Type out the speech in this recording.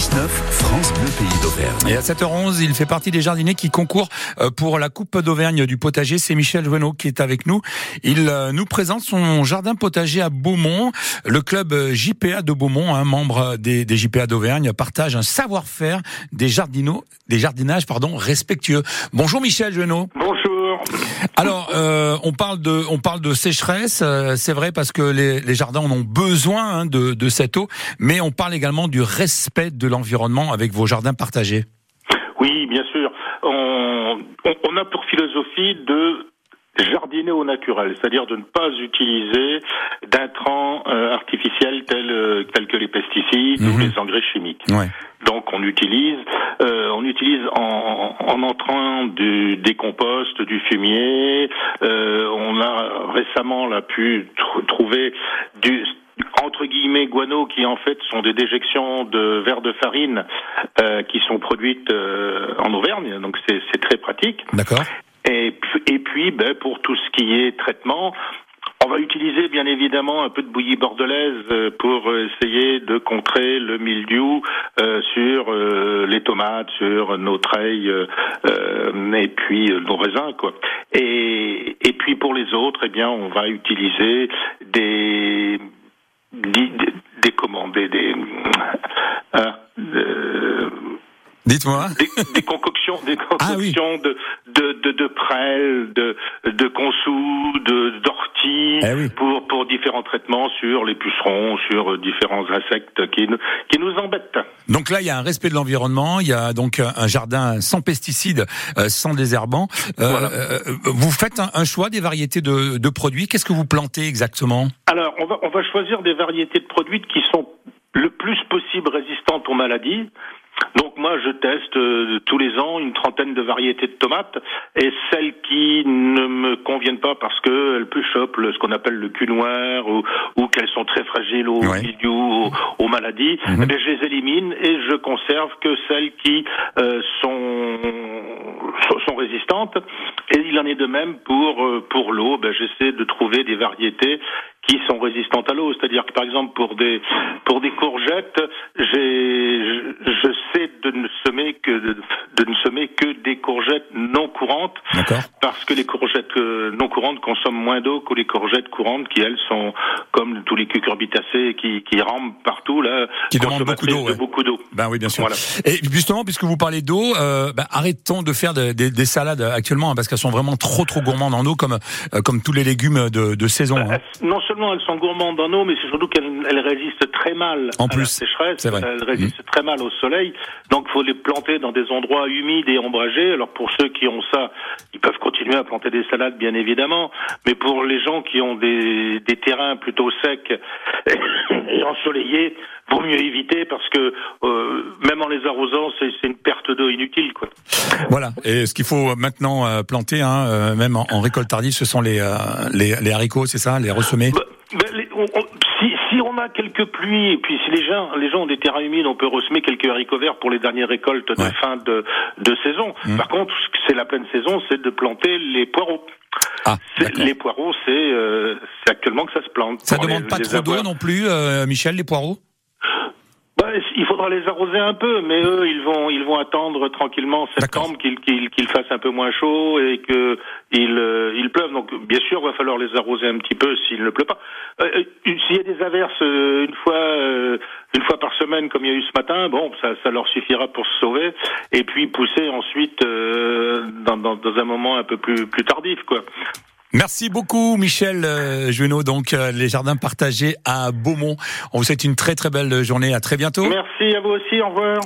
6-9, France Bleu Pays d'Auvergne. Et à 7h11, il fait partie des jardiniers qui concourent euh, pour la Coupe d'Auvergne du potager. C'est Michel Jouenot qui est avec nous. Il euh, nous présente son jardin potager à Beaumont. Le club euh, JPA de Beaumont, un membre des, des JPA d'Auvergne, partage un savoir-faire des jardinaux, des jardinages pardon, respectueux. Bonjour Michel Jouenot. Bonjour. Alors, euh, on parle de, on parle de sécheresse. euh, c'est vrai parce que les, les jardins en ont besoin hein, de, de cette eau, mais on parle également du respect de l'environnement avec vos jardins partagés. Oui, bien sûr. On, on, on a pour philosophie de jardiner au naturel, c'est-à-dire de ne pas utiliser d'intrants euh, artificiels tels, euh, tels que les pesticides ou Mhm. les engrais chimiques. Ouais. On utilise, euh, on utilise en, en entrant du, des composts, du fumier. Euh, on a récemment là pu tr- trouver du entre guillemets guano qui en fait sont des déjections de verre de farine euh, qui sont produites euh, en Auvergne. Donc c'est très pratique. D'accord. Et puis, et puis ben, pour tout ce qui est traitement, utiliser bien évidemment un peu de bouillie bordelaise euh, pour essayer de contrer le mildiou euh, sur euh, les tomates, sur nos treilles euh, euh, et puis euh, nos raisins quoi. Et, et puis pour les autres, eh bien on va utiliser des des, des, des commandes, des, des, ah, euh, Dites-moi. des, des concoctions, des Ah oui. concoctions de, de, de, prêles, de, de d'orties, Eh oui. pour, pour différents traitements sur les pucerons, sur différents insectes qui, nous- qui nous embêtent. Donc là, il y a un respect de l'environnement. Il y a donc un jardin sans pesticides, euh, sans désherbants. Euh, Voilà. euh, vous faites un, un choix des variétés de, de produits. Qu'est-ce que vous plantez exactement? Alors, on va, on va choisir des variétés de produits qui sont le plus possible résistantes aux maladies. Donc moi, je teste euh, tous les ans une trentaine de variétés de tomates et celles qui ne me conviennent pas parce qu'elles plus chopent le- ce qu'on appelle le cul noir ou, ou qu'elles sont très fragiles au Ouais. aux, aux maladies, Mhm. eh bien, je les élimine et je conserve que celles qui euh, sont, sont- sont résistantes. Et il en est de même pour euh, pour l'eau. Ben, j'essaie de trouver des variétés qui sont résistantes à l'eau. C'est-à-dire que par exemple pour des pour des courgettes, je, je sais de ne semer que de, de ne semer que des courgettes non courantes parce que les courgettes euh, non courantes consomment moins d'eau que les courgettes courantes qui elles sont comme tous les cucurbitacées qui qui rampent partout là Qui demandent beaucoup d'eau, de ouais. beaucoup d'eau. Ben oui, bien sûr. Voilà. Et justement, puisque vous parlez d'eau, euh, ben, arrêtons de faire de- des- des salades actuellement hein, parce qu'elles sont vraiment trop trop gourmandes en eau, comme euh, comme tous les légumes de, de saison. hein. Elles- Non seulement elles sont gourmandes en eau, mais c'est surtout qu'elles elles résistent très mal En à plus, la sécheresse. vrai. Mmh. Elles résistent très mal au soleil. Donc, faut les planter dans des endroits humides et ombragés. Alors, pour ceux qui ont ça, ils peuvent continuer à planter des salades, bien évidemment. Mais pour les gens qui ont des, des terrains plutôt secs et ensoleillés, vaut mieux éviter parce que euh, même en les arrosant, c'est une perte d'eau inutile, quoi. Voilà. Et ce qu'il faut maintenant euh, planter, hein, euh, même en, en récolte tardive, ce sont les, les les haricots, c'est ça, les ressemer. Bah, les- on- on- si, on a quelques pluies, et puis si les gens, les gens ont des terrains humides, on peut ressemer quelques haricots verts pour les dernières récoltes de Ouais. fin de, de saison. Mm. Par contre, ce que c'est la pleine saison, c'est de planter les poireaux. Ah. Les poireaux, c'est euh, c'est actuellement que ça se plante. Ça demande les- pas les trop d'eau non plus, euh, Michel, les poireaux? Faudra les arroser un peu, mais eux, ils vont, ils vont attendre tranquillement septembre qu'il qu'il qu'il fasse un peu moins chaud et que il, euh, il pleuve. Donc, bien sûr, il va falloir les arroser un petit peu s'il ne pleut pas. Euh, euh, s'il y a des averses euh, une fois, euh, une fois par semaine, comme il y a eu ce matin, bon, ça, ça leur suffira pour se sauver. Et puis pousser ensuite euh, dans, dans, dans un moment un peu plus, plus tardif, quoi. Merci beaucoup, Michel euh, Juno. Donc, euh, les jardins partagés à Beaumont. On vous souhaite une très très belle journée. À très bientôt. Merci à vous aussi. Au revoir.